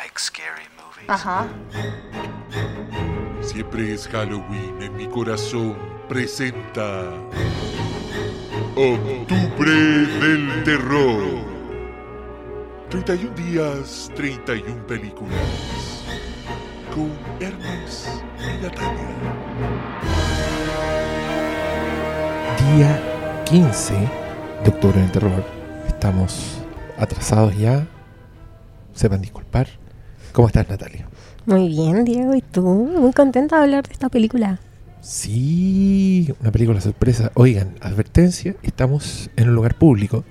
like scary movies? Ajá. Siempre es Halloween en mi corazón. Presenta. Octubre del Terror. 31 días, 31 películas. Con Hermes y Natalia. Día 15 de octubre del terror. Estamos atrasados ya. Sepan disculpar. ¿Cómo estás, Natalia? Muy bien, Diego. ¿Y tú? Muy contenta de hablar de esta película. Sí, una película sorpresa. Oigan, advertencia, estamos en un lugar público.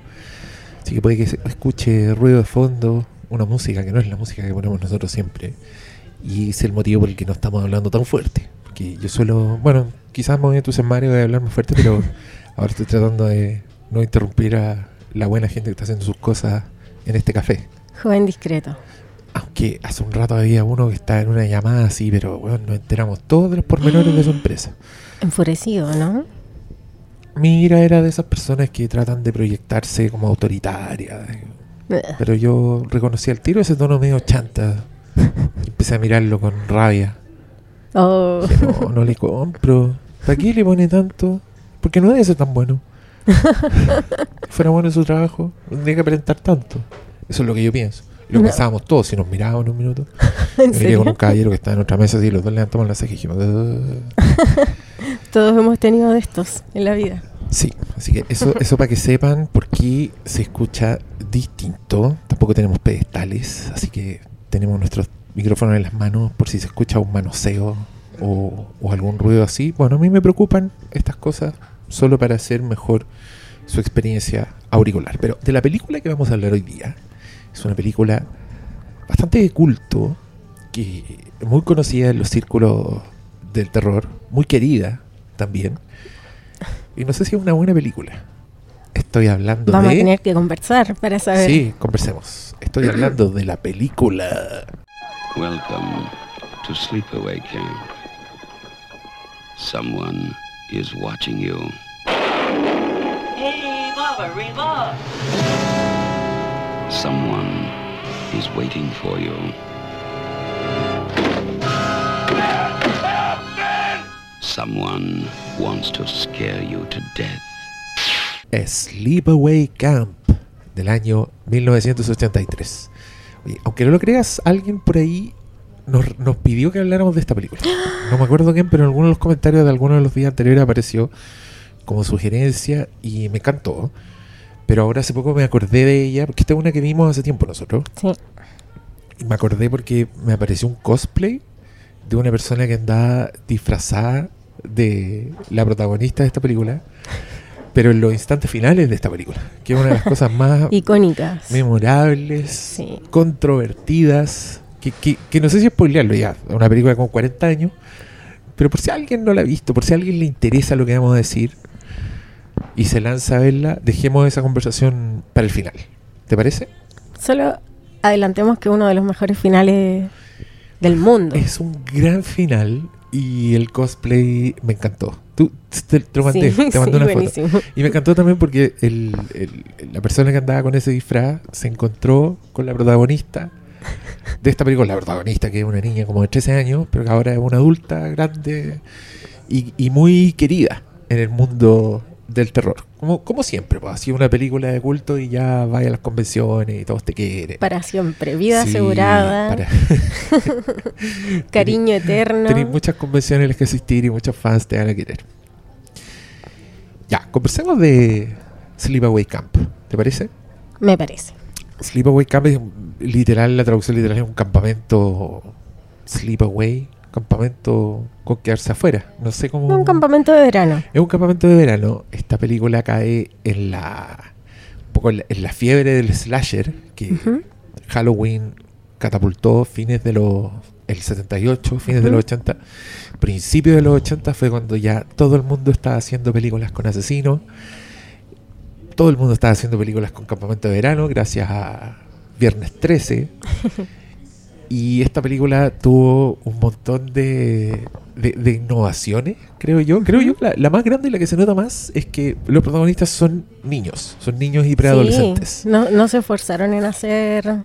Así que puede que se escuche ruido de fondo, una música que no es la música que ponemos nosotros siempre. Y es el motivo por el que no estamos hablando tan fuerte. Porque yo suelo, bueno, quizás me voy a entusiasmar y voy a hablar más fuerte, pero ahora estoy tratando de no interrumpir a la buena gente que está haciendo sus cosas en este café. Joven discreto. Aunque hace un rato había uno que estaba en una llamada así, pero bueno, nos enteramos todos de los pormenores de su empresa. Enfurecido, ¿no? Mira, era de esas personas que tratan de proyectarse como autoritarias. Pero yo reconocí al tiro ese tono medio chanta. Y empecé a mirarlo con rabia. Oh. Dije, no, no le compro. ¿Para qué le pone tanto? Porque no debe ser tan bueno. Si fuera bueno en su trabajo, no tendría que aparentar tanto. Eso es lo que yo pienso. Y Lo No. pensábamos todos si nos mirábamos un minuto. ¿En miré con un serio? caballero que estaba en otra mesa y los dos levantamos la ceja y dijimos... Todos hemos tenido de estos en la vida. Sí, así que eso, eso para que sepan por qué se escucha distinto. Tampoco tenemos pedestales, así que tenemos nuestros micrófonos en las manos por si se escucha un manoseo o, o algún ruido así. Bueno, a mí me preocupan estas cosas solo para hacer mejor su experiencia auricular. Pero de la película que vamos a hablar hoy día, es una película bastante de culto, que muy conocida en los círculos del terror, muy querida también. Y no sé si es una buena película. Estoy hablando Vamos a de... tener que conversar para saber. Sí, conversemos. Estoy hablando de la película Welcome to Sleepaway Camp. Someone is watching you. Hey, Baba, Reba. Someone is waiting for you. Someone wants to scare you to death. Sleepaway Camp del año 1983. Oye, aunque no lo creas, alguien por ahí nos, nos pidió que habláramos de esta película. No me acuerdo quién, pero en algunos de los comentarios de algunos de los días anteriores apareció como sugerencia y me encantó. Pero ahora hace poco me acordé de ella, porque esta es una que vimos hace tiempo nosotros. Sí. Y me acordé porque me apareció un cosplay de una persona que andaba disfrazada de la protagonista de esta película, pero en los instantes finales de esta película, que es una de las cosas más Icónicas. memorables, Sí. controvertidas, que, que, que no sé si spoilearlo ya, una película con 40 años, pero por si alguien no la ha visto, por si a alguien le interesa lo que vamos a decir y se lanza a verla, dejemos esa conversación para el final. ¿Te parece? Solo adelantemos que uno de los mejores finales del mundo. Es un gran final y el cosplay me encantó. Tú te, te lo mandé, Sí, te mandé sí, una foto. Y me encantó también porque el- el- la persona que andaba con ese disfraz se encontró con la protagonista de esta película. La protagonista, que es una niña como de 13 años, pero que ahora es una adulta grande y, y muy querida en el mundo del terror. Como, como siempre, pues, así una película de culto y ya vaya a las convenciones y todos te quieren. Para siempre. Vida Sí, asegurada. para- Cariño eterno. Tenéis muchas convenciones en las que asistir y muchos fans te van a querer. Ya, conversemos de Sleepaway Camp. ¿Te parece? Me parece. Sleepaway Camp es literal, la traducción literal es un campamento Sleepaway, campamento con quedarse afuera. No sé cómo. Un campamento de verano. Es un campamento de verano. Esta película cae en la. un poco en la, en la fiebre del slasher que. Halloween catapultó fines de los. el 78, fines de Ujú. los 80. Principios de los 80 fue cuando ya todo el mundo estaba haciendo películas con asesinos. Todo el mundo estaba haciendo películas con campamento de verano, gracias a Viernes 13. Y esta película tuvo un montón de, de, de innovaciones, creo yo. Creo yo, la, la más grande y la que se nota más es que los protagonistas son niños, son niños y preadolescentes. Sí, no, no se esforzaron en hacer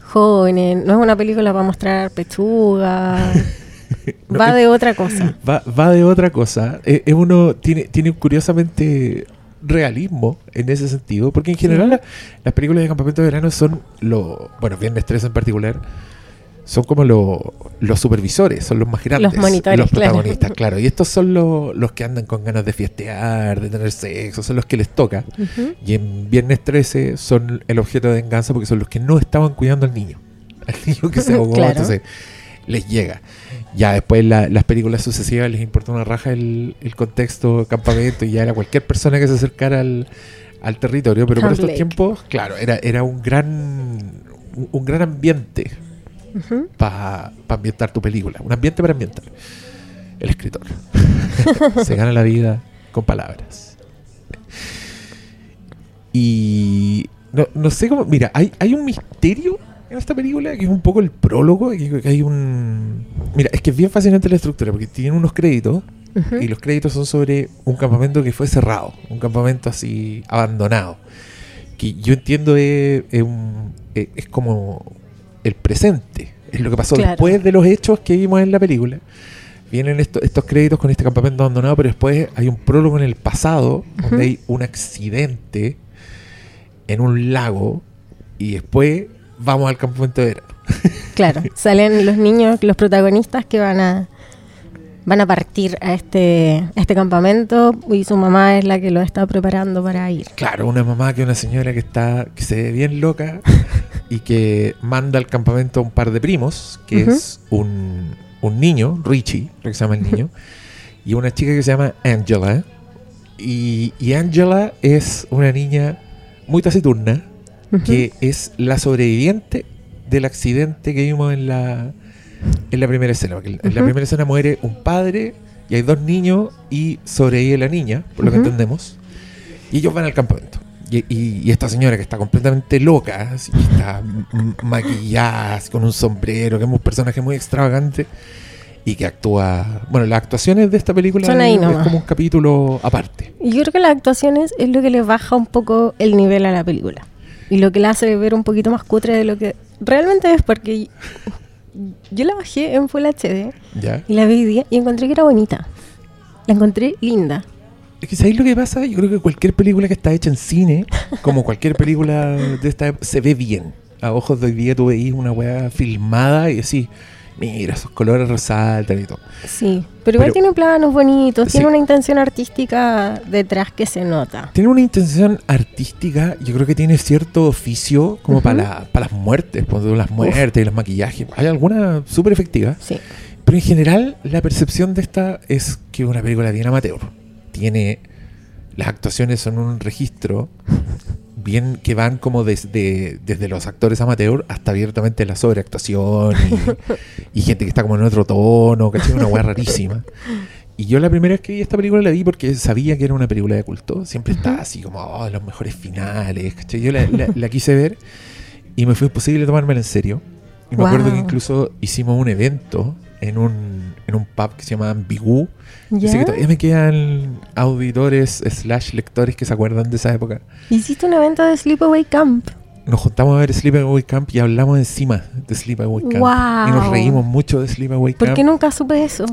jóvenes, no es una película para mostrar pechuga. Va de otra cosa. Va, va de otra cosa. Eh, Es uno, tiene, tiene curiosamente realismo en ese sentido, porque en general Sí. la- las películas de campamento de verano son lo, bueno, Viernes 3 en particular, son como lo- los supervisores, son los más grandes, monitores, los protagonistas, claro. Y estos son lo- los que andan con ganas de fiestear, de tener sexo, son los que les toca. Y en Viernes 13 son el objeto de venganza porque son los que no estaban cuidando al niño. Al niño que se ahogó, Claro. entonces les llega. Ya después la- las películas sucesivas les importa una raja el, el contexto, campamento, y ya era cualquier persona que se acercara al, al territorio. Pero por estos Lake. tiempos, claro, era, era un gran un, un gran ambiente Para ambientar tu película. Un ambiente para ambientar. El escritor. Se gana la vida con palabras. Y no, no sé cómo. Mira, hay, hay un misterio en esta película que es un poco el prólogo. Que, hay un. Mira, es que es bien fascinante la estructura porque tiene unos créditos y los créditos son sobre un campamento que fue cerrado, un campamento así abandonado. Que yo entiendo es, es un- es como el presente, es lo que pasó Claro. después de los hechos que vimos en la película. Vienen esto- estos créditos con este campamento abandonado, pero después hay un prólogo en el pasado donde hay un accidente en un lago y después vamos al campamento de verano. Claro, salen los niños, los protagonistas que van a van a partir a este a este campamento y su mamá es la que lo está preparando para ir. Claro, una mamá que una señora que está que se ve bien loca y que manda al campamento a un par de primos, que es un, un niño, Richie, creo que se llama el niño, y una chica que se llama Angela. Y, y Angela es una niña muy taciturna, que es la sobreviviente del accidente que vimos en la, en la primera escena. porque en la primera escena muere un padre y hay dos niños y sobrevive la niña, por lo que entendemos. Y ellos van al campamento. Y, y- y esta señora que está completamente loca, así, está maquillada, así, con un sombrero, que es un personaje muy extravagante y que actúa... Bueno, las actuaciones de esta película Son ahí es, es como un capítulo aparte. Y yo creo que las actuaciones es lo que le baja un poco el nivel a la película. Y lo que la hace ver un poquito más cutre de lo que realmente es, porque yo la bajé en Full HD ¿Ya? y la vi y encontré que era bonita. La encontré linda. Es que ¿sabéis lo que pasa? Yo creo que cualquier película que está hecha en cine, como cualquier película de esta época, se ve bien. A ojos de hoy día tú veís una weá filmada y decís, mira, esos colores resaltan y todo. Sí, pero igual Pero- tiene planos bonitos, Sí. tiene una intención artística detrás que se nota. Tiene una intención artística, yo creo que tiene cierto oficio como Ujú. para, la- para las muertes, por ejemplo, las muertes y los maquillajes. Hay alguna súper efectiva, Sí. pero en general la percepción de esta es que es una película bien amateur. Tiene. Las actuaciones son un registro bien que van como desde, desde los actores amateur hasta abiertamente la sobreactuación y, y gente que está como en otro tono, ¿cachai? Una weá rarísima. Y yo la primera vez que vi esta película la vi porque sabía que era una película de culto. Siempre estaba así como, oh, los mejores finales, ¿cachai? Yo la, la- la quise ver y me fue imposible tomármela en serio. Y me acuerdo que incluso hicimos un evento en un, en un pub que se llama Ambigú. Así ¿Ya? que todavía me quedan auditores slash lectores que se acuerdan de esa época. Hiciste un evento de Sleepaway Camp. Nos juntamos a ver Sleepaway Camp y hablamos encima de Sleepaway Camp. Wow. Y nos reímos mucho de Sleepaway ¿Por Camp. qué nunca supe eso?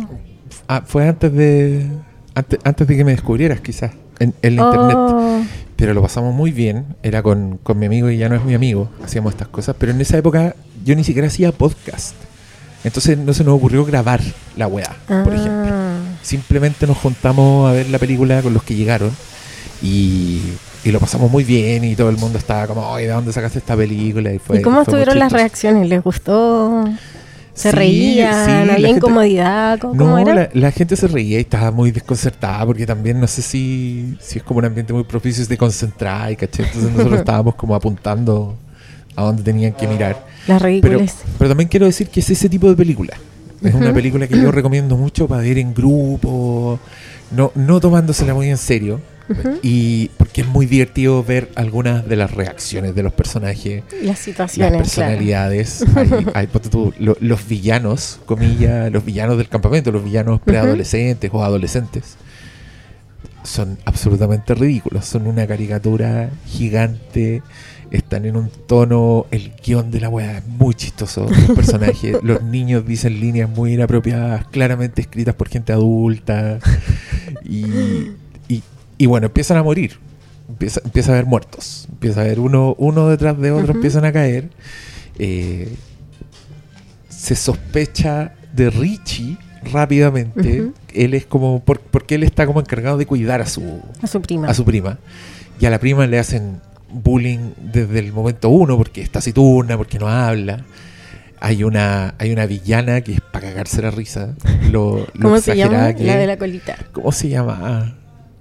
Ah, fue antes de antes, antes de que me descubrieras, quizás, en, en internet. Oh, Pero lo pasamos muy bien. Era con, con mi amigo y ya no es mi amigo. Hacíamos estas cosas. Pero en esa época yo ni siquiera hacía podcast. Entonces no se nos ocurrió grabar la weá, por ejemplo. ah. Simplemente nos juntamos a ver la película con los que llegaron. Y, y lo pasamos muy bien. Y todo el mundo estaba como, oye, ¿de dónde sacaste esta película? Y, fue, ¿Y cómo fue estuvieron las reacciones? ¿Les gustó? ¿Se Sí, reían? sí, ¿Había gente- incomodidad? ¿Cómo, cómo No, era? la, la gente se reía y estaba muy desconcertada porque también no sé si, si es como un ambiente muy propicio de concentrar y caché. Entonces nosotros estábamos como apuntando a dónde tenían que mirar. Las Pero, ridículas. pero también quiero decir que es ese tipo de película. Es una película que yo recomiendo mucho para ver en grupo, no, no tomándosela muy en serio. Y porque es muy divertido ver algunas de las reacciones de los personajes Las las situaciones, claro. personalidades. Hay, hay, ponte tú, lo- los villanos, comillas, los villanos del campamento, los villanos preadolescentes o adolescentes, son absolutamente ridículos. Son una caricatura gigante. Están en un tono, el guion de la weá es muy chistoso, los personajes, los niños dicen líneas muy inapropiadas, claramente escritas por gente adulta, y, y- y bueno, empiezan a morir, empieza, empieza a haber muertos, empieza a haber uno, uno detrás de otro, empiezan a caer, eh, se sospecha de Richie rápidamente, él es como, por- porque él está como encargado de cuidar a su, A su prima. a su prima. Y a la prima le hacen bullying desde el momento uno porque está taciturna, porque no habla. Hay una, hay una villana que es para cagarse la risa. Lo, lo ¿Cómo se llama? que La es. de la colita. ¿Cómo se llama? Ah,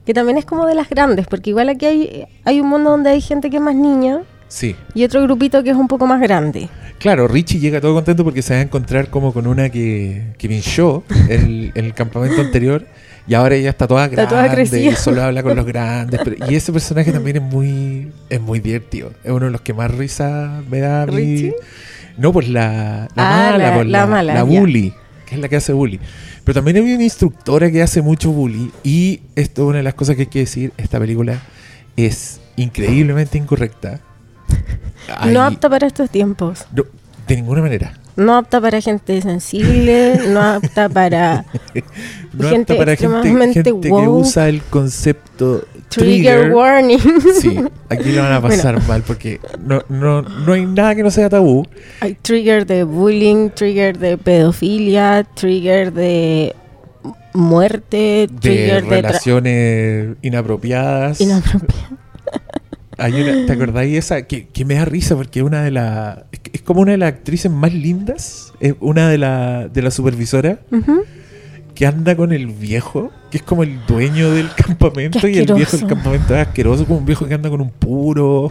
Que también es como de las grandes, porque igual aquí hay, hay un mundo donde hay gente que es más niña sí. y otro grupito que es un poco más grande. Claro, Richie llega todo contento porque se va a encontrar como con una que, que pinchó el, en el campamento anterior y ahora ella está toda Está grande toda y solo habla con los grandes. pero- y ese personaje también es muy es muy divertido. Es uno de los que más risa me da a mí. ¿Richie? No, pues la, la Ah, mala, la- pues, la mala, la bully, que es la que hace bully. Pero también hay una instructora que hace mucho bully y esto es una de las cosas que hay que decir, esta película es increíblemente incorrecta. No apta para estos tiempos. no, de ninguna manera. No apta para gente sensible, no apta para No Gente apta para gente, extremadamente gente que woke. usa el concepto trigger, trigger. warning. Sí, aquí lo van a pasar mal porque no, no, no hay nada que no sea tabú. Hay trigger de bullying, trigger de pedofilia, trigger de muerte, De trigger de, tra- relaciones inapropiadas. inapropiado. Hay una, ¿Te acordáis esa? Que, que me da risa porque es una de las. Es, es como una de las actrices más lindas. Es una de las de la supervisora Ujú. que anda con el viejo, que es como el dueño del campamento. Y el viejo del campamento es asqueroso, como un viejo que anda con un puro.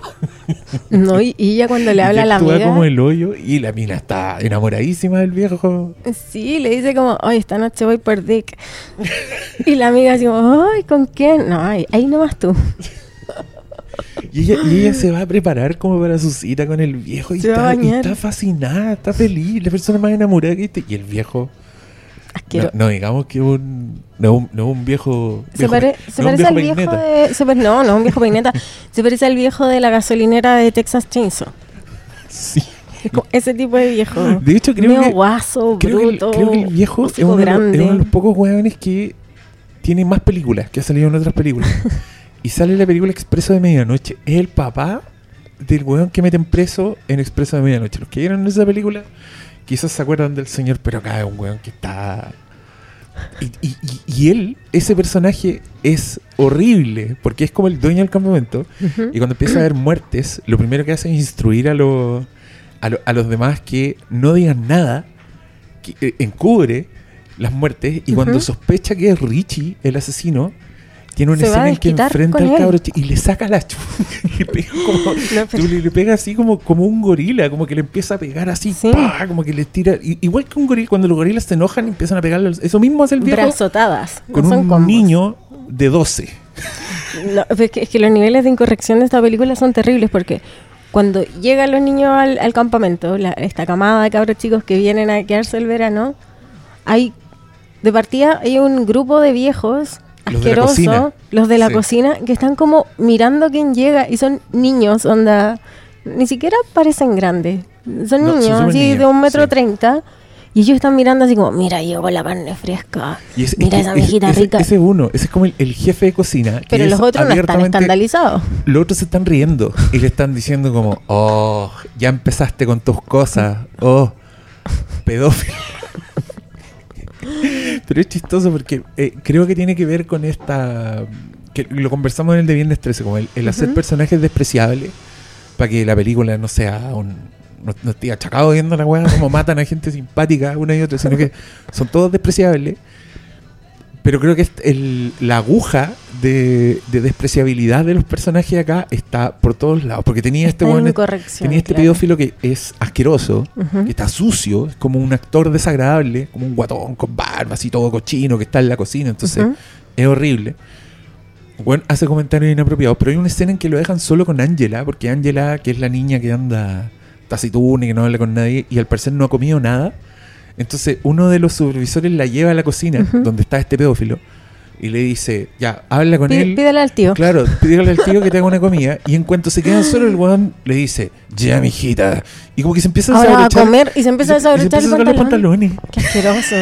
No, y, y ella cuando le habla a la amiga, como el hoyo. Y la mina está enamoradísima del viejo. sí, le dice como, ay, esta noche voy por Dick. y la amiga así como, ay, ¿con quién? No, ay, ahí nomás tú. Y ella, y ella se va a preparar como para su cita con el viejo. Y, Se está, y está fascinada, está feliz. La persona más enamorada que este. Y el viejo. No, digamos que un. No, un, no un viejo. Se, viejo- pare- se no parece al viejo peineta. de... se no, no, un viejo peineta. se parece al viejo de la gasolinera de Texas Chainsaw. Sí. Ese tipo de viejo. De hecho, creo Medio que. guaso, Creo que, el, bruto, creo que el viejo es uno, de los, es uno de los pocos hueones que tiene más películas, que ha salido en otras películas. y sale la película Expreso de Medianoche. Es el papá del hueón que meten preso en Expreso de Medianoche. Los que vieron esa película quizás se acuerdan del señor, pero acá es un hueón que está... Y, y- y- y él, ese personaje, es horrible, porque es como el dueño del campamento. Y cuando empieza a haber muertes, lo primero que hace es instruir a, los a, lo- a los demás que no digan nada, que eh, encubre las muertes. Y cuando sospecha que es Richie el asesino, tiene una escena en que enfrenta al cabro y le saca la chupa. y le pega como, No, pero- tú le, pega así como, como un gorila, como que le empieza a pegar así, Sí. ¡pah! como que le tira. igual que un gorila, cuando los gorilas se enojan y empiezan a pegarle. Eso mismo hace el viejo Brazotadas. no con son un combos. niño de 12. No, es, que, es que los niveles de incorrección de esta película son terribles porque cuando llegan los niños al, al campamento, la- esta camada de cabros chicos que vienen a quedarse el verano, hay de partida hay un grupo de viejos Los de la cocina. los de la Sí. cocina, que están como mirando quién llega y son niños, onda, ni siquiera parecen grandes, son No, niños así niños, de un metro sí. treinta. Y ellos están mirando así como, mira, llegó la carne fresca. Y mira es esa ese, rica. Ese uno, ese es como el, el jefe de cocina. Pero es los otros no están escandalizados. Los otros se están riendo y le están diciendo como, oh, ya empezaste con tus cosas, oh, pedófilo. Pero es chistoso porque eh, creo que tiene que ver con esta, que lo conversamos en el de Viernes 13, como el, el hacer personajes despreciables para que la película no sea un... No, no esté achacado viendo la weá como matan a gente simpática una y otra, sino que son todos despreciables. Pero creo que el- la aguja de, de despreciabilidad de los personajes acá está por todos lados. Porque tenía este, Está incorrección, tenía este claro. pedófilo que es asqueroso, Ujú. que está sucio, es como un actor desagradable, como un guatón con barba así todo cochino que está en la cocina. Entonces Ujú. es horrible. Bueno, hace comentarios inapropiados, pero hay una escena en que lo dejan solo con Angela, porque Angela, que es la niña que anda taciturna y que no habla con nadie, y al parecer no ha comido nada. Entonces uno de los supervisores la lleva a la cocina, donde está este pedófilo, y le dice, ya, habla con Pí- él. Pídele al tío. Claro, pídele al tío que te haga una comida. Y en cuanto se quedan solo, el weón le dice, ya, mijita. Y como que se empieza a Ahora va a desabrochar- comer y se empieza a desabrochar los pantalón. pantalones. Qué asqueroso.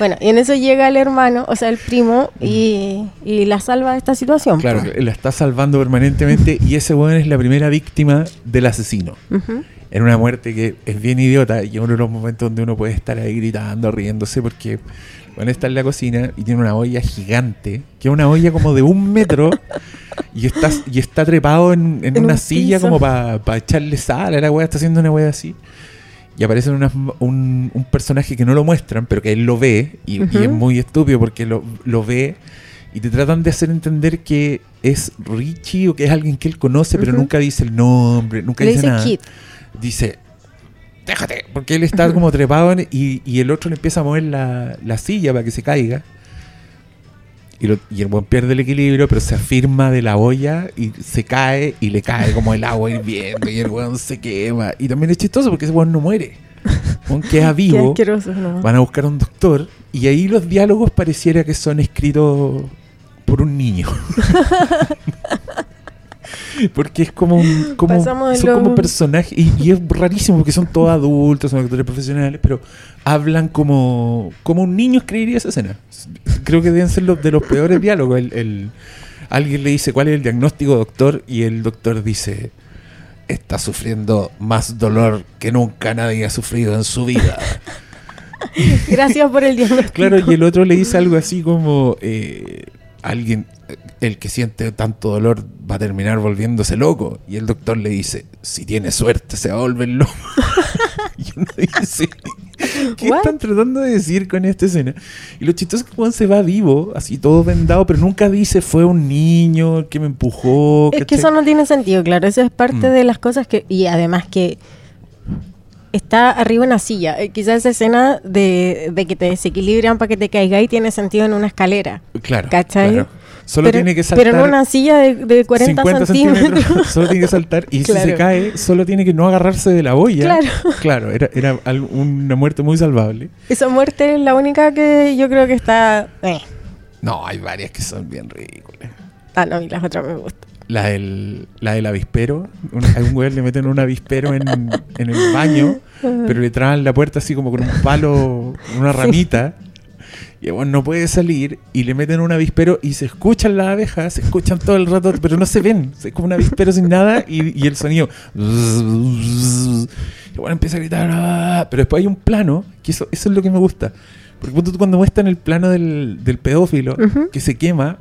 bueno, y en eso llega el hermano, o sea, el primo, y, y la salva de esta situación. Claro, po. la está salvando permanentemente y ese weón es la primera víctima del asesino. Ujú. En una muerte que es bien idiota y uno de los momentos donde uno puede estar ahí gritando, riéndose, porque bueno, está en la cocina y tiene una olla gigante, que es una olla como de un metro y está, y está trepado en, en En una un silla piso. como para echarle sal a la weá, está haciendo una weá así. Y aparece unas- un, un personaje que no lo muestran, pero que él lo ve, y, es muy estúpido porque lo, lo ve y te tratan de hacer entender que es Richie o que es alguien que él conoce, pero nunca dice el nombre, nunca Le dice, dice nada. Kid. Dice, déjate, porque él está como trepado en- y, y el otro le empieza a mover la, la silla para que se caiga. Y, lo- y el buen pierde el equilibrio, pero se afirma de la olla y se cae y le cae como el agua hirviendo y el weón se quema. Y también es chistoso porque ese weón no muere. Weón queda vivo. Van a buscar a un doctor y ahí los diálogos pareciera que son escritos por un niño. porque es como un como Pasamos son como personajes y, y es rarísimo porque son todos adultos, son actores profesionales, pero hablan como como un niño escribiría esa escena. Creo que deben ser los de los peores diálogos. El, el- alguien le dice cuál es el diagnóstico, doctor, y el doctor dice está sufriendo más dolor que nunca nadie ha sufrido en su vida. Gracias por el diagnóstico. Claro, y el otro le dice algo así como, eh, alguien, el que siente tanto dolor va a terminar volviéndose loco. Y el doctor le dice, si tiene suerte se va a volver loco. y uno dice, ¿qué What? están tratando de decir con esta escena? Y lo chistoso es que Juan se va vivo, así todo vendado, pero nunca dice fue un niño el que me empujó. Es que eso no tiene sentido, claro. Eso es parte Mm. de las cosas que. Y además que. Está arriba en una silla. Eh, quizás esa escena de, de que te desequilibran para que te caigas y tiene sentido en una escalera. Claro, ¿Cachai? claro. Solo pero, tiene que saltar. pero en una silla de, de 40 50 centímetros. solo tiene que saltar y si se cae solo tiene que no agarrarse de la boya Claro. claro era, era una muerte muy salvable Esa muerte es la única que yo creo que está. eh. no hay varias que son bien ridículas Ah, no, y las otras me gustan. la del la del avispero un, a un güey le meten un avispero en, en el baño pero le traban la puerta así como con un palo una ramita y güey no puede salir y le meten un avispero y se escuchan las abejas, se escuchan todo el rato, pero no se ven. Es como un avispero sin nada y, y el sonido. Y bueno, empieza a gritar. "Ah", Pero después hay un plano, que eso, eso es lo que me gusta. Porque cuando muestran el plano del, del pedófilo que se quema,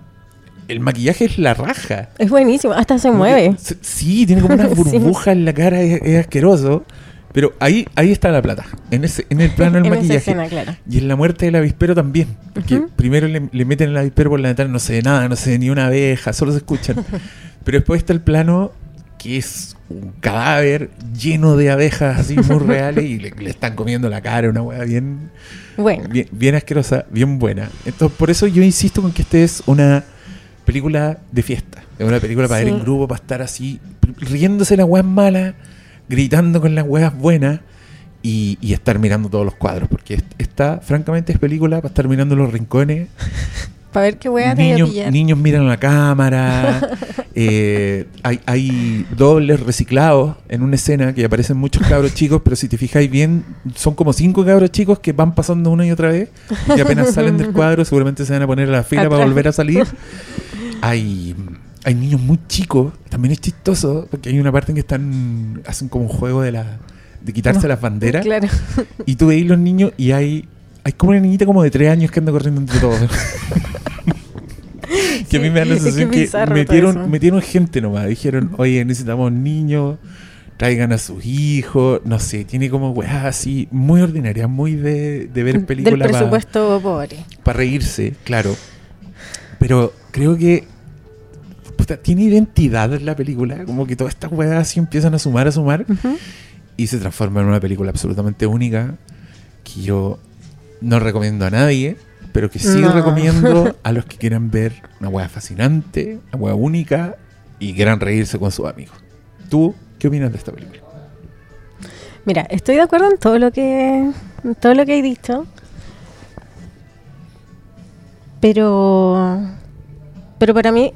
el maquillaje es la raja. Es buenísimo, hasta se Como mueve. que sí, tiene como una Sí. burbuja en la cara, es, es asqueroso. Pero ahí, ahí está la plata, en, ese, en el plano del en maquillaje. escena, claro. Y en la muerte del avispero también. Porque primero le, le meten el avispero por la ventana, no se ve nada, no se ve ni una abeja, solo se escuchan. Pero después está el plano que es un cadáver lleno de abejas así muy reales y le, le están comiendo la cara, una hueá bien, Bueno, bien, bien asquerosa, bien buena. Entonces, por eso yo insisto con que este es una película de fiesta. Es una película para Sí. ir en grupo, para estar así, riéndose las weas malas, gritando con las weas buenas y, y estar mirando todos los cuadros. Porque est- esta, francamente, es película para estar mirando los rincones. para ver qué a Niños, niños miran la cámara. eh, hay, hay dobles reciclados en una escena que aparecen muchos cabros chicos, pero si te fijáis bien, son como cinco cabros chicos que van pasando una y otra vez y apenas salen del cuadro, seguramente se van a poner a la fila para volver a salir. Hay, hay niños muy chicos, también es chistoso, porque hay una parte en que están hacen como un juego de la de quitarse No, las banderas Claro. y tú veis los niños y hay hay como una niñita como de tres años que anda corriendo entre todos. que a mí me da la sensación que, metieron, metieron gente nomás. Dijeron, oye, necesitamos niños, traigan a sus hijos. No sé, tiene como weas así muy ordinarias, muy de, de ver Del películas para presupuesto pobre. reírse, claro. Pero creo que tiene identidad la película. Como que todas estas weas así empiezan a sumar, a sumar y se transforma en una película absolutamente única que yo no recomiendo a nadie, pero que sí No. recomiendo a los que quieran ver una hueá fascinante, una hueá única y quieran reírse con sus amigos. ¿Tú qué opinas de esta película? Mira, estoy de acuerdo en todo lo que en todo lo que he dicho. Pero, pero para mí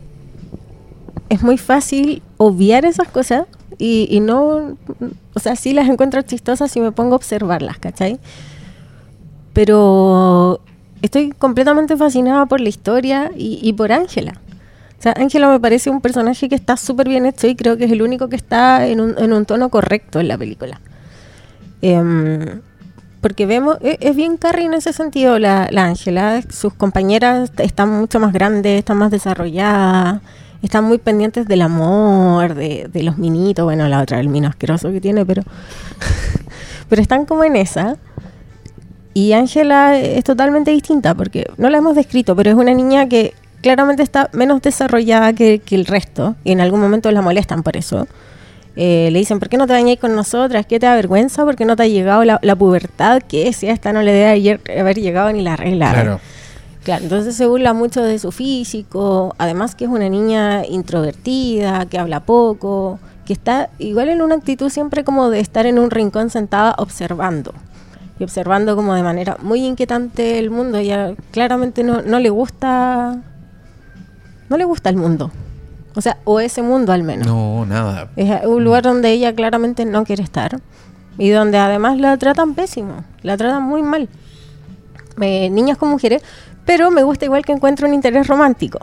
es muy fácil obviar esas cosas y, y no, o sea, sí las encuentro chistosas si me pongo a observarlas, ¿cachai? Pero estoy completamente fascinada por la historia y, y por Ángela. O sea, Ángela me parece un personaje que está súper bien hecho y creo que es el único que está en un, en un tono correcto en la película. Em, porque vemos, e- es, bien Carrie en ese sentido, la la Ángela. Sus compañeras están mucho más grandes, están más desarrolladas, están muy pendientes del amor, de, de los minitos. Bueno, la otra, el mino asqueroso que tiene, pero, pero están como en esa. Y Ángela es totalmente distinta porque no la hemos descrito, pero es una niña que claramente está menos desarrollada que, que el resto y en algún momento la molestan por eso. Eh, le dicen, ¿por qué no te bañáis con nosotras? ¿Qué te da vergüenza? ¿Por qué no te ha llegado la, pubertad? Que si a esta no le debe haber llegado ni la regla. Claro. Claro, entonces se burla mucho de su físico, además que es una niña introvertida, que habla poco, que está igual en una actitud siempre como de estar en un rincón sentada observando. Y observando como de manera muy inquietante el mundo. Ella claramente no, no le gusta. No le gusta el mundo. O sea, o ese mundo al menos. No, nada. Es un lugar donde ella claramente no quiere estar. Y donde además la tratan pésimo. La tratan muy mal. Eh, niñas con mujeres. Pero me gusta igual que encuentre un interés romántico.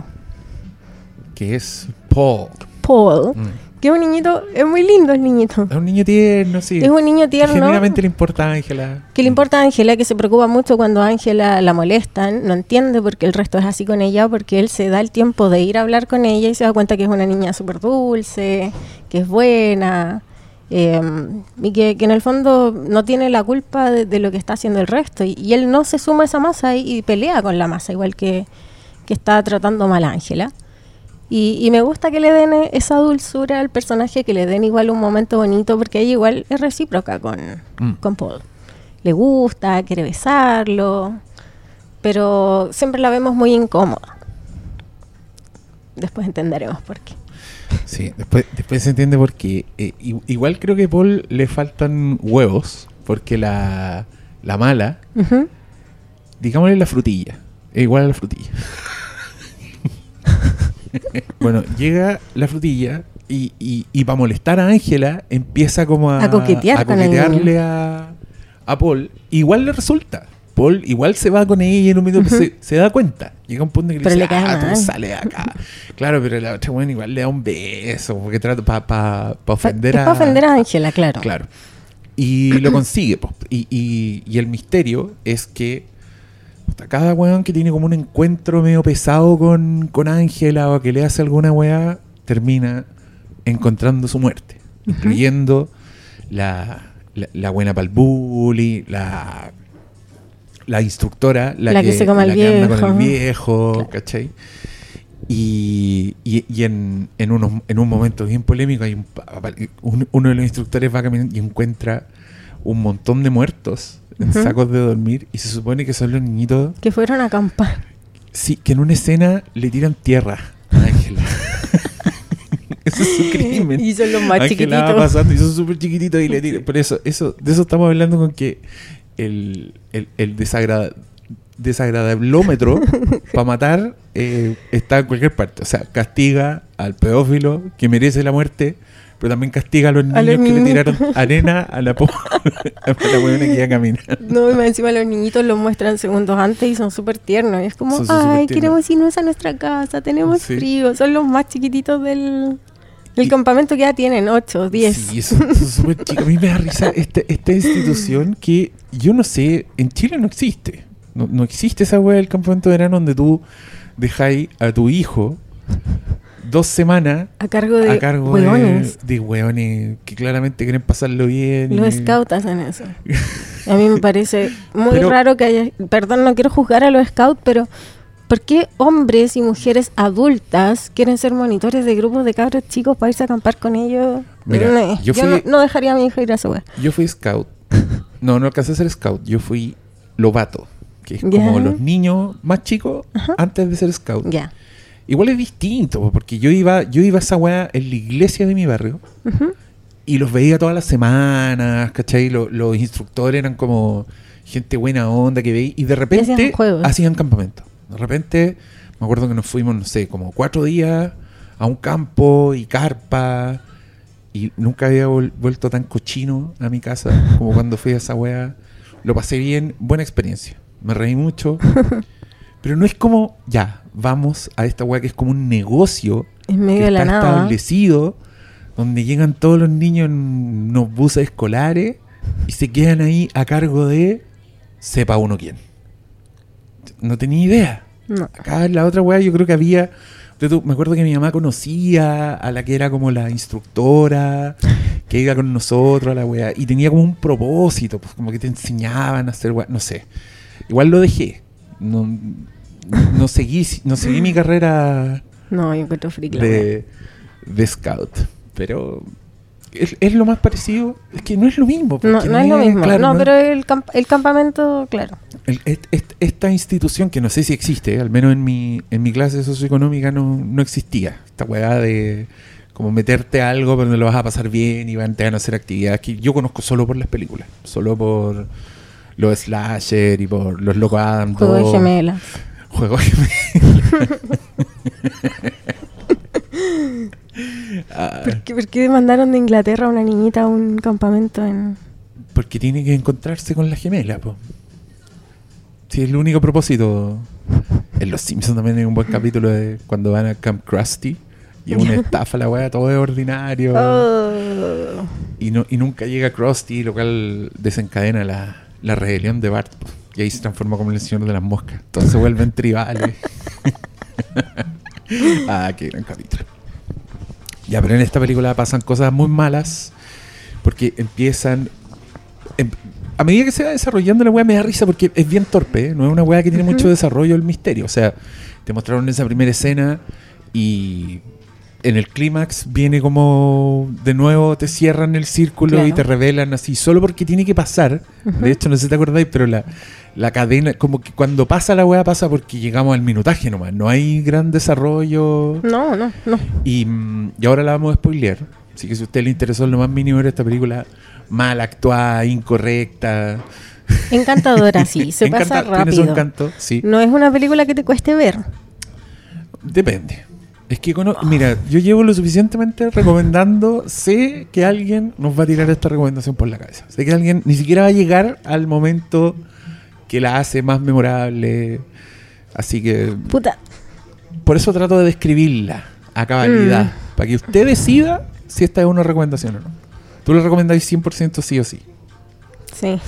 Que es Paul. Paul, Mm. que es un niñito, es muy lindo el niñito. Es un niño tierno, sí. Es un niño Que tierno. Genuinamente le importa a Ángela. Que le importa a Ángela, que se preocupa mucho cuando a Ángela la molestan, no entiende por qué el resto es así con ella, porque él se da el tiempo de ir a hablar con ella y se da cuenta que es una niña súper dulce, que es buena, eh, y que, que en el fondo no tiene la culpa de, de lo que está haciendo el resto. Y, y él no se suma a esa masa y, y pelea con la masa, igual que, que está tratando mal a Ángela. Y, y me gusta que le den eh, esa dulzura al personaje, que le den igual un momento bonito, porque ella igual es recíproca con, Mm. con Paul. Le gusta, quiere besarlo, pero siempre la vemos muy incómoda. Después entenderemos por qué. Sí, después, después se entiende por qué. Eh, igual creo que a Paul le faltan huevos, porque la, la mala, Ujú. digámosle la frutilla, es igual a la frutilla. bueno, llega la frutilla y, y, y para molestar a Ángela empieza como a, A coquetear a con el coquetearle a, a Paul. Igual le resulta. Paul igual se va con ella en un minuto, se, se da cuenta. Llega un punto en que Pero le dice, ah, tú mal". sale de acá. claro, pero la otra buena igual le da un beso, porque trata para pa, ofender a... para ofender a Ángela, claro. Claro. Y lo consigue. po. Y, y- y el misterio es que puta, cada weón que tiene como un encuentro medio pesado con con Ángela o que le hace alguna weá, termina encontrando su muerte. Incluyendo la, la, la buena pa'l bully, la, la instructora, la, La que se come al que anda con el viejo. viejo, Claro. ¿cachai? Y, y- y en, en, unos, en un momento bien polémico, hay un, un- uno de los instructores va caminando y encuentra un montón de muertos en sacos de dormir y se supone que son los niñitos, Que fueron a acampar. sí, que en una escena le tiran tierra a Ángela. Eso es su crimen. Y son los más Ángela va chiquititos. pasando y son súper chiquititos y le tiran. Por eso, eso, de eso estamos hablando con que el, el, el desagrada- desagradablómetro para matar eh, está en cualquier parte. O sea, castiga al pedófilo que merece la muerte, pero también castiga a los niños A los que le tiraron arena a la, po- a la huevona que ya camina. No, y encima los niñitos los muestran segundos antes y son súper tiernos. Y es como, Son ay, queremos irnos a nuestra casa, tenemos Sí. frío. Son los más chiquititos del, del Y- campamento que ya tienen, 8, 10. Sí, eso, eso es súper chico. A mí me da risa este- esta institución que yo no sé, en Chile no existe. No, no existe esa wea del campamento de verano donde tú dejáis a tu hijo dos semanas A cargo de a cargo hueones. de, de hueones que claramente quieren pasarlo bien. Los scouts hacen eso. A mí me parece muy Pero- raro que haya... Perdón, no quiero juzgar a los scouts, pero ¿por qué hombres y mujeres adultas quieren ser monitores de grupos de cabros chicos para irse a acampar con ellos? Mira, no, yo no, no dejaría a mi hija ir a esa wea. Yo fui scout. No, no alcancé a ser scout. Yo fui lobato, que es como los niños más chicos antes de ser scout. Ya. Igual es distinto, po, porque yo iba, yo iba a esa weá en la iglesia de mi barrio y los veía todas las semanas, ¿cachai? Lo- los instructores eran como gente buena onda que veía y de repente hacían hacían campamento. De repente, me acuerdo que nos fuimos, no sé, como cuatro días a un campo y carpa. Y nunca había vuelto tan cochino a mi casa como cuando fui a esa wea. Lo pasé bien, buena experiencia. Me reí mucho. Pero no es como, ya, vamos a esta wea que es como un negocio En medio que de la está nada. establecido, donde llegan todos los niños en unos buses escolares y se quedan ahí a cargo de sepa uno quién. No tenía idea. No. Acá en la otra weá yo creo que había... Me acuerdo que mi mamá conocía a la que era como la instructora, que iba con nosotros a la weá, y tenía como un propósito, pues como que te enseñaban a hacer weá, no sé. Igual lo dejé. No, no seguí, no seguí mi carrera No, yo encuentro de, de scout. Pero es, es lo más parecido. Es que no es lo mismo. No, no es lo mismo. claro, no, no- pero el, camp- el campamento, claro. El- est- est- esta institución que no sé si existe, al menos en mi, en mi clase socioeconómica no, no existía. Esta weá de como meterte a algo pero no lo vas a pasar bien y van, te van a hacer actividades que yo conozco solo por las películas. Solo por los slasher y por los locos Adam Juego de 2. gemelas. Juego de gemelas. Ah, ¿Por qué, por qué mandaron de Inglaterra a una niñita a un campamento en... Porque tiene que encontrarse con la gemela, po. Sí, es el único propósito. En Los Simpsons también hay un buen capítulo de cuando van a Camp Krusty y es una estafa la weá, todo es ordinario. Oh. Y, no, y nunca llega Krusty, lo cual desencadena la, la rebelión de Bart. Y ahí se transforma como el señor de las moscas. Entonces se vuelven tribales. ah, qué gran capítulo. Ya, pero en esta película pasan cosas muy malas porque empiezan. em- a medida que se va desarrollando la weá me da risa porque es bien torpe, ¿eh? no es una weá que tiene mucho desarrollo el misterio. O sea, te mostraron esa primera escena y en el clímax viene como de nuevo te cierran el círculo y te revelan así, solo porque tiene que pasar. De hecho, no sé si te acordáis, pero la, la cadena, como que cuando pasa la weá pasa porque llegamos al minutaje nomás. No hay gran desarrollo. No, no, no. Y, mm, y ahora la vamos a spoilear. Así que si a usted le interesó lo más mínimo ver esta película mal actuada, incorrecta. Encantadora, sí. Se pasa rápido. encanto, sí. No es una película que te cueste ver. Depende. Es que, mira, yo llevo lo suficientemente recomendando. Sé que alguien nos va a tirar esta recomendación por la cabeza. Sé que alguien ni siquiera va a llegar al momento que la hace más memorable. Así que Puta. por eso trato de describirla a cabalidad. Mm. Para que usted decida si esta es una recomendación o no. Tú le recomendáis 100% sí o sí. Sí.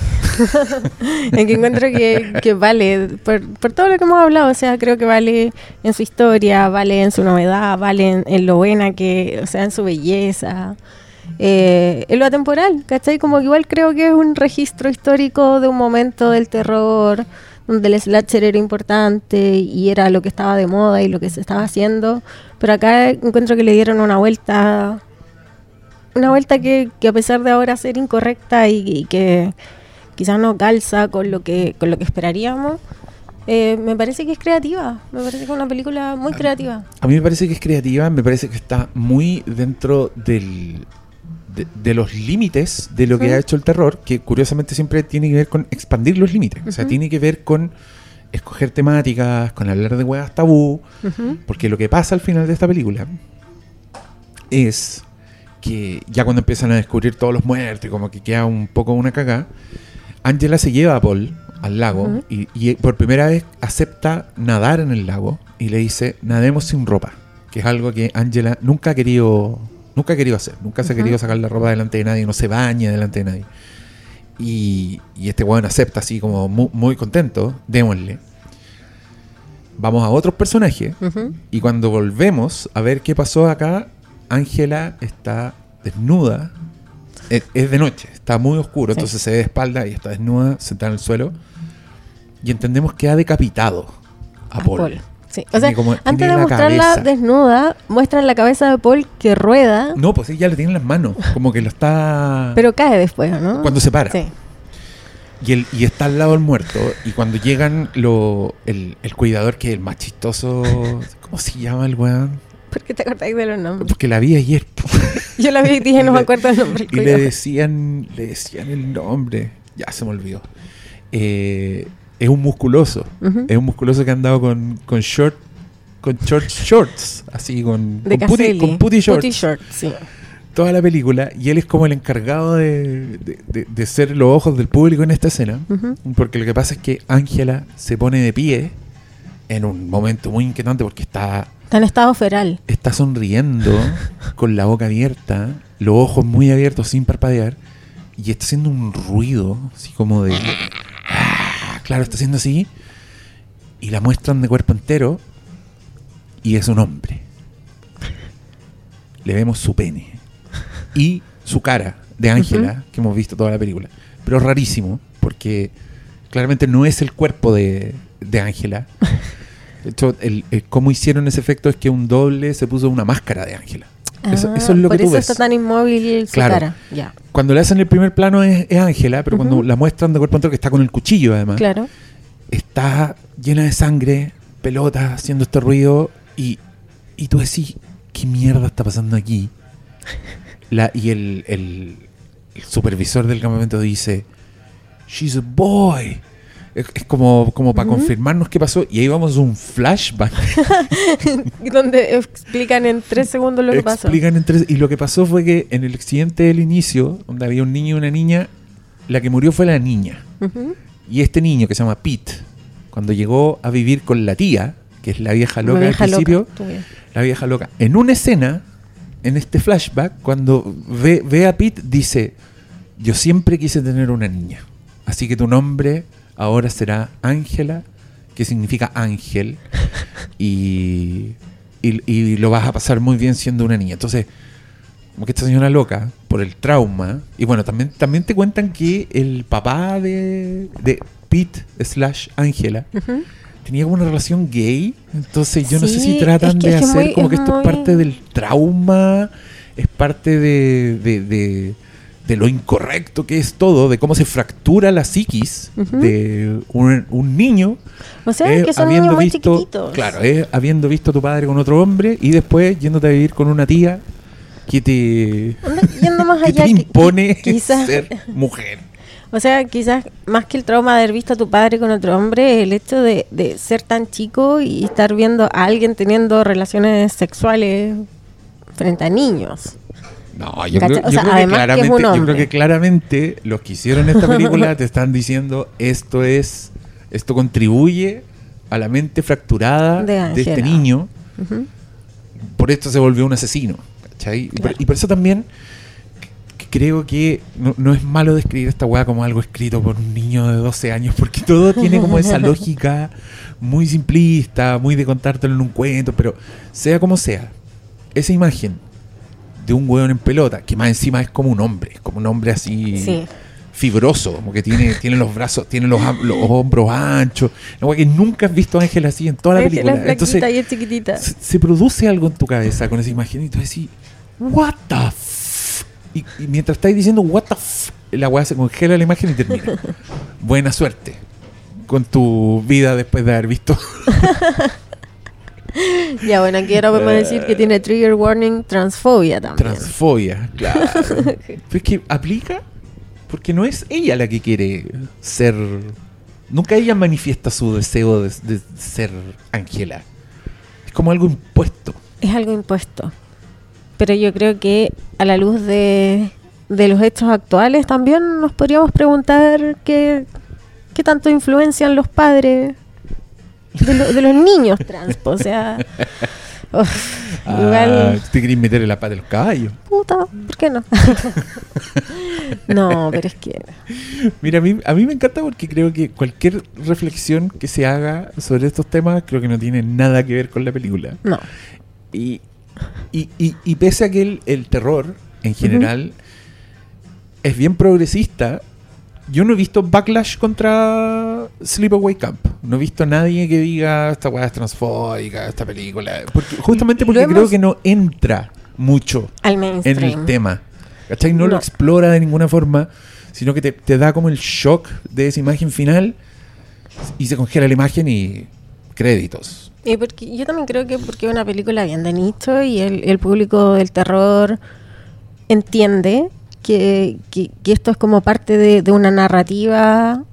en que encuentro que, que vale, por, por todo lo que hemos hablado, o sea, creo que vale en su historia, vale en su novedad, vale en, en lo buena que, o sea, en su belleza, eh, en lo atemporal, ¿cachai? Como que igual creo que es un registro histórico de un momento del terror, donde el slasher era importante y era lo que estaba de moda y lo que se estaba haciendo, pero acá encuentro que le dieron una vuelta una vuelta que, que a pesar de ahora ser incorrecta y, y que quizás no calza con lo que con lo que esperaríamos, eh, me parece que es creativa. Me parece que es una película muy creativa. A mí me parece que es creativa, me parece que está muy dentro del, de, de los límites de lo que ha hecho el terror, que curiosamente siempre tiene que ver con expandir los límites. O sea, tiene que ver con escoger temáticas, con hablar de huevas tabú, porque lo que pasa al final de esta película es que ya cuando empiezan a descubrir todos los muertos y como que queda un poco una cagada, Angela se lleva a Paul al lago y, y por primera vez acepta nadar en el lago y le dice, nademos sin ropa, que es algo que Angela nunca ha querido, nunca ha querido hacer, nunca se ha querido sacar la ropa delante de nadie, no se baña delante de nadie. Y, y este weón acepta así como mu- muy, contento, démosle. Vamos a otros personajes y cuando volvemos a ver qué pasó acá, Ángela está desnuda. Es, es de noche, está muy oscuro, Sí. entonces se ve de espalda y está desnuda, sentada en el suelo. Y entendemos que ha decapitado a A Paul. Paul. Sí. O Tiene sea, como- antes de la mostrarla cabeza. desnuda, muestran la cabeza de Paul que rueda, No, pues ella le tiene en las manos, como que lo está... pero cae después, ¿no? Cuando se para. Sí. Y, el, y está al lado del muerto. Y cuando llegan lo, el, el cuidador, que es el más chistoso... ¿Cómo se llama el weón? ¿Por qué te acordáis de los nombres? Porque la vi ayer. Yo la vi y dije, no me acuerdo el nombre. Y le decían, le decían el nombre. Ya se me olvidó. Eh, es un musculoso. Es un musculoso que ha andado con, con short, con short shorts, así con, De con, putty shorts. Sí. Toda la película. Y él es como el encargado de, de- de- de ser los ojos del público en esta escena. Porque lo que pasa es que Ángela se pone de pie en un momento muy inquietante porque está, Está en estado feral. está sonriendo con la boca abierta, los ojos muy abiertos sin parpadear y está haciendo un ruido así como de... Ah, claro, está haciendo así y la muestran de cuerpo entero y es un hombre. Le vemos su pene y su cara de Ángela que hemos visto toda la película. Pero rarísimo porque claramente no es el cuerpo de de Ángela. De hecho, el, el- cómo hicieron ese efecto es que un doble se puso una máscara de Ángela. Eso, Ah, eso es lo por que tú eso ves. está tan inmóvil su Claro. cara. Cuando le hacen el primer plano es Ángela, pero cuando la muestran de cuerpo entero, que está con el cuchillo además, claro. está llena de sangre, pelotas, haciendo este ruido, y, y tú decís, ¿qué mierda está pasando aquí? La, y el, el- el supervisor del campamento dice, She's a boy. Es, es como, como para confirmarnos qué pasó, y ahí vamos a un flashback. Donde explican en tres segundos lo que pasó. Explican en tres- y lo que pasó fue que en el accidente del inicio, donde había un niño y una niña, la que murió fue la niña. Y este niño que se llama Pete, cuando llegó a vivir con la tía, que es la vieja loca al principio, loca. La vieja loca, en una escena, en este flashback, cuando ve, ve a Pete, dice, yo siempre quise tener una niña, así que tu nombre ahora será Ángela, que significa ángel, y, y, y lo vas a pasar muy bien siendo una niña. Entonces, como que esta señora loca, por el trauma, y bueno, también, también te cuentan que el papá de, de Pete slash Ángela tenía como una relación gay, entonces yo no sé si tratan es que- de hacer muy- como que es esto muy- es parte del trauma, es parte de, de, de- de lo incorrecto que es todo, de cómo se fractura la psiquis de un, un niño O sea, eh, que son niños muy chiquititos. claro, es habiendo visto a tu padre con otro hombre y después yéndote a vivir con una tía que te, Yendo más que allá. te impone quizás- ser mujer. O sea, quizás más que el trauma de haber visto a tu padre con otro hombre, el hecho de, de ser tan chico y estar viendo a alguien teniendo relaciones sexuales frente a niños. No, yo creo, O yo sea, creo que claramente, yo creo que claramente los que hicieron esta película te están diciendo esto es, esto contribuye a la mente fracturada De de, este niño. Por esto se volvió un asesino. ¿cachai? Y, por, y por eso también creo que no, no es malo describir esta weá como algo escrito por un niño de 12 años, porque todo tiene como esa lógica muy simplista, muy de contártelo en un cuento, pero sea como sea, esa imagen de un weón en pelota, que más encima es como un hombre, es como un hombre así Sí. fibroso, como que tiene, tiene los brazos, tiene los, los hombros anchos, una que nunca has visto a Ángel así en toda la película. es Entonces, y es chiquitita. se, se produce algo en tu cabeza con esa imagen y tú decís, what the f y, y mientras estáis diciendo what the f la weá se congela la imagen y termina. Buena suerte con tu vida después de haber visto. Ya, bueno, aquí ahora podemos decir que tiene trigger warning transfobia también. Transfobia, claro. Es que aplica porque no es ella la que quiere ser. Nunca ella manifiesta su deseo de, de ser Ángela. Es como algo impuesto. es algo impuesto. Pero yo creo que a la luz de, de los hechos actuales también nos podríamos preguntar qué, qué tanto influencian los padres de, lo- de los niños trans. O sea, uf, Ah, igual, te querés meter en la pata de los caballos. puta, ¿por qué no? no, pero es que Mira, a mí, a mí me encanta porque creo que cualquier reflexión que se haga sobre estos temas creo que no tiene nada que ver con la película. no. Y, y, y- y pese a que el, el terror en general es bien progresista, yo no he visto backlash contra Sleepaway Camp. No he visto a nadie que diga esta weá es transfóbica, esta película. Porque, justamente Lo porque creo que no entra mucho Al en el tema. ¿Cachai? No, lo No. explora de ninguna forma, sino que te, te da como el shock de esa imagen final y se congela la imagen y créditos. Y porque yo también creo que porque es una película bien de nicho y el, el público del terror entiende que, que- que esto es como parte de, de una narrativa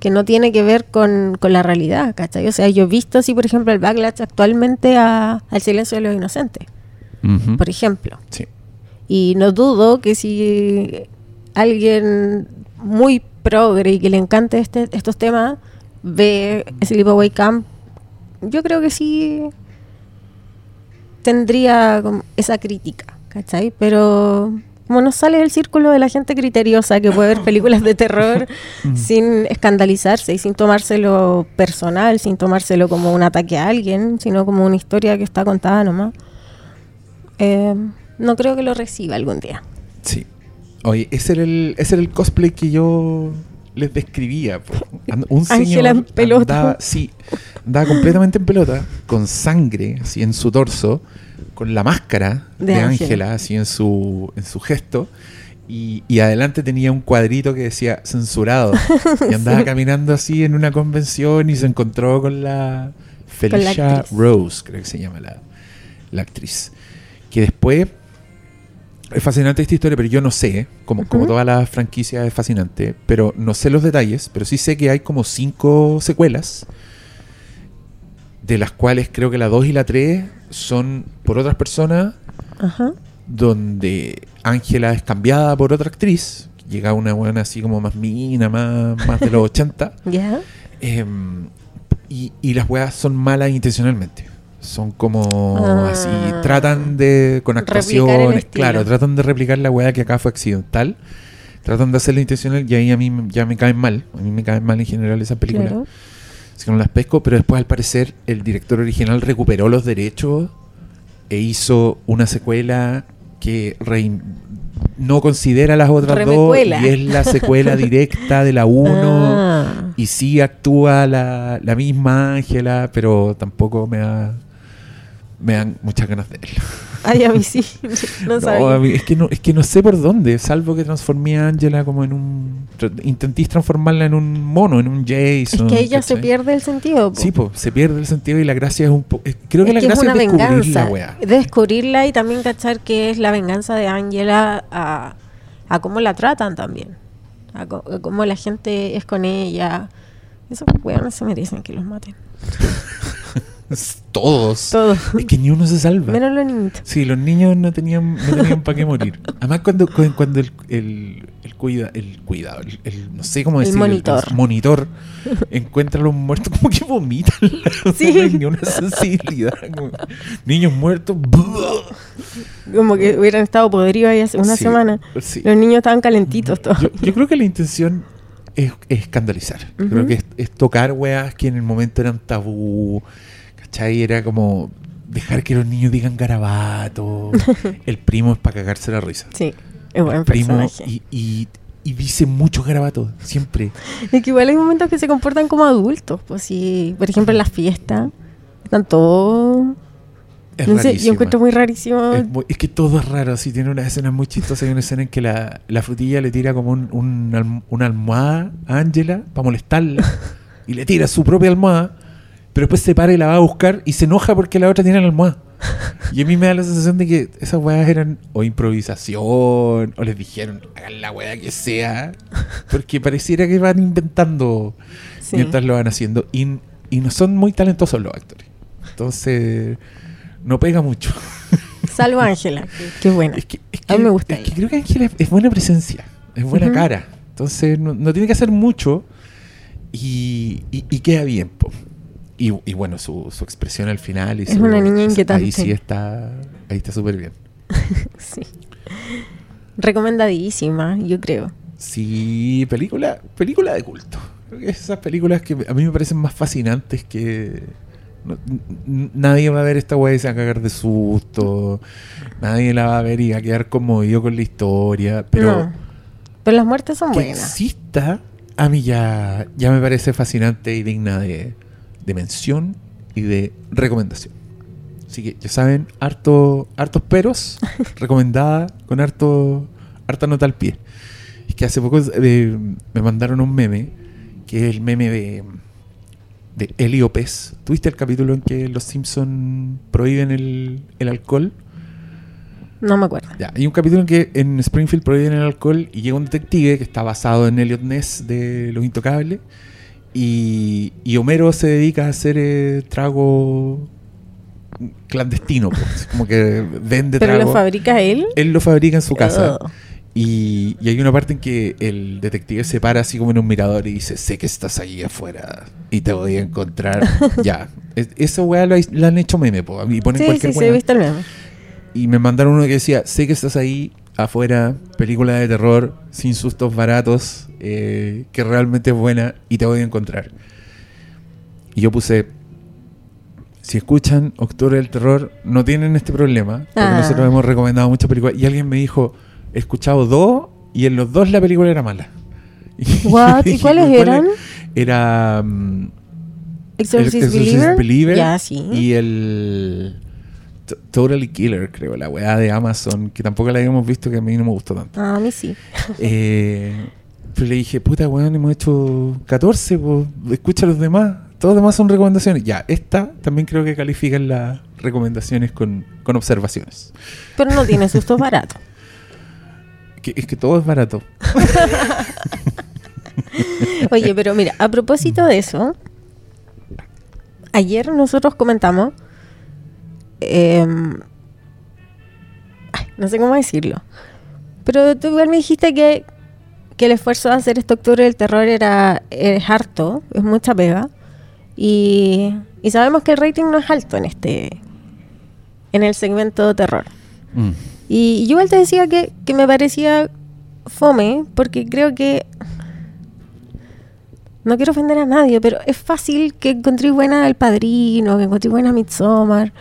que no tiene que ver con, con la realidad, ¿cachai? O sea, yo he visto así, por ejemplo, el backlash actualmente a, al silencio de los inocentes, Ujú. por ejemplo. Sí. Y no dudo que si alguien muy progre y que le encante este, estos temas ve Sleepaway Camp, yo creo que sí tendría esa crítica, ¿cachai? Pero como no sale del círculo de la gente criteriosa que puede ver películas de terror sin escandalizarse y sin tomárselo personal, sin tomárselo como un ataque a alguien, sino como una historia que está contada nomás, eh, no creo que lo reciba algún día. Sí. Oye, ese era el, ese era el cosplay que yo les describía. po. And- Un señor en pelota. andaba- sí, andaba completamente en pelota, con sangre así en su torso, con la máscara De Ángela. Así en su, en su gesto. Y, y adelante tenía un cuadrito que decía censurado. Y andaba caminando así en una convención y se encontró con la Felicia. Rose, creo que se llama la, la actriz. Que después es fascinante esta historia, pero yo no sé, como, como Ujú. toda la franquicia es fascinante, pero no sé los detalles, pero sí sé que hay como cinco secuelas, de las cuales creo que la 2 y la 3 son por otras personas, donde Ángela es cambiada por otra actriz, llega una buena así como más mina, más, más de los 80, ¿Ya? Em, y, y las weas son malas intencionalmente. Son como Ah. así, tratan de, con actuaciones, claro, tratan de replicar la wea que acá fue accidental. Tratan de hacerla intencional y ahí a mí ya me caen mal. A mí me caen mal en general esas películas. Claro. Así que no las pesco, pero después al parecer el director original recuperó los derechos e hizo una secuela que rein- no considera las otras Remecuela. dos y es la secuela directa de la 1. Ah. Y sí actúa la, la misma Ángela, pero tampoco me da, me dan muchas ganas de verla. Ay, a mí sí. No, No, sabía. a mí- es, que no, es que no sé por dónde, salvo que transformé a Ángela como en un... Intentís transformarla en un mono, en un Es Jason. que ahí ya se pierde el sentido. po. Sí, pues, se pierde el sentido y la gracia es un poco... Creo que Es la que es gracia una es descubrir venganza. descubrirla y también cachar que es la venganza de Angela a, a cómo la tratan también. A, a cómo la gente es con ella. Esos weones se merecen que los maten. Todos. Todos. Es que ni uno se salva. Menos los niñitos. Sí, los niños no tenían, no tenían para qué morir. Además, cuando, cu- cuando el, el, el cuida, el cuidado, el, el- no sé cómo El decirlo, monitor. monitor encuentra a los muertos como que vomitan. Sí. No hay ni una sensibilidad. como, niños muertos. Como que hubieran estado podridos ahí hace una Sí, semana. sí. Los niños estaban calentitos todos. Yo, yo creo que la intención es, es escandalizar. Creo que es, es tocar weas que en el momento eran tabú. ¿Cachai? Era como dejar que los niños digan garabato. el primo es para cagarse la risa. Sí, es buen El primo y, y, y dice muchos garabatos, siempre. Es que igual hay momentos que se comportan como adultos. Pues sí, por ejemplo en las fiestas. Están todos... Es No sé, yo encuentro muy rarísimo. Es, muy- es que todo es raro, así tiene una escena muy chistosa. Hay una escena en que la, la frutilla le tira como un, un una almohada a Angela para molestarla y le tira su propia almohada, pero después se para y la va a buscar y se enoja porque la otra tiene la almohada. Y a mí me da la sensación de que esas weas eran o improvisación o les dijeron hagan la wea que sea, porque pareciera que van inventando Sí. mientras lo van haciendo y, y no son muy talentosos los actores. Entonces, no pega mucho. Salvo Ángela, que, que buena. Es que, es A mí me gusta es que creo que Ángela es, es buena presencia, es buena cara. Entonces no, no tiene que hacer mucho y, y- y queda bien. po. Y, y bueno, su, su expresión al final. Y Es su- una niña inquietante. Ahí sí está, ahí está súper bien. Sí. Recomendadísima, yo creo. Sí, película, película de culto. Creo que esas películas que a mí me parecen más fascinantes que... no- nadie va a ver esta weá y se va a cagar de susto. Nadie la va a ver y va a quedar conmovido con la historia. Pero... No. Pero las muertes son que buenas. exista, a mí ya, ya me parece fascinante y digna de, de mención y de recomendación. Así que ya saben, harto, hartos peros, recomendada, con harto, harta nota al pie. Es que hace poco eh, me mandaron un meme, que es el meme de, de Elio Pez. ¿Tuviste el capítulo en que los Simpson prohíben el, el alcohol? No me acuerdo. Ya, hay un capítulo en que en Springfield prohíben el alcohol y llega un detective que está basado en Elliot Ness de Los Intocables Y, y Homero se dedica a hacer eh, trago clandestino, pues, como que vende ¿Pero trago. lo fabrica él? Él lo fabrica en su casa. Oh. Y, y hay una parte en que el detective se para así como en un mirador y dice, sé que estás ahí afuera y te voy a encontrar. ya. Es- esa weá la, la han hecho meme, po. Y ponen Sí, sí, cualquier sí, weá. he visto el meme. Y me mandaron uno que decía, sé que estás ahí afuera, película de terror, sin sustos baratos, eh, que realmente es buena y te voy a encontrar. Y yo puse, si escuchan Octubre del Terror, no tienen este problema, porque Ah. nosotros hemos recomendado muchas películas. Y alguien me dijo, he escuchado dos y en los dos la película era mala. What? ¿Y cuáles "¿Cuál eran? Era... mm, Exorcist, el Exorcist Believer. Believer Ya, sí. y el Totally Killer, creo, la weá de Amazon, que tampoco la habíamos visto, que a mí no me gustó tanto. Ah, a mí sí. Eh, pero le dije, puta weón, hemos hecho 14, pues, escucha los demás. Todos los demás son recomendaciones. Ya, esta también creo que califican las recomendaciones con, con observaciones. Pero no tiene sustos baratos. Que, es que todo es barato. Oye, pero mira, a propósito de eso, ayer nosotros comentamos, em, ay, no sé cómo decirlo, pero tú igual me dijiste que, que el esfuerzo de hacer este octubre del terror era es harto, es mucha pega, y, y sabemos que el rating no es alto en este en el segmento de terror. Mm. Y yo igual te decía que, que me parecía fome, porque creo que. No quiero ofender a nadie, pero es fácil que encontré buena El Padrino, que encontré buena Midsommar.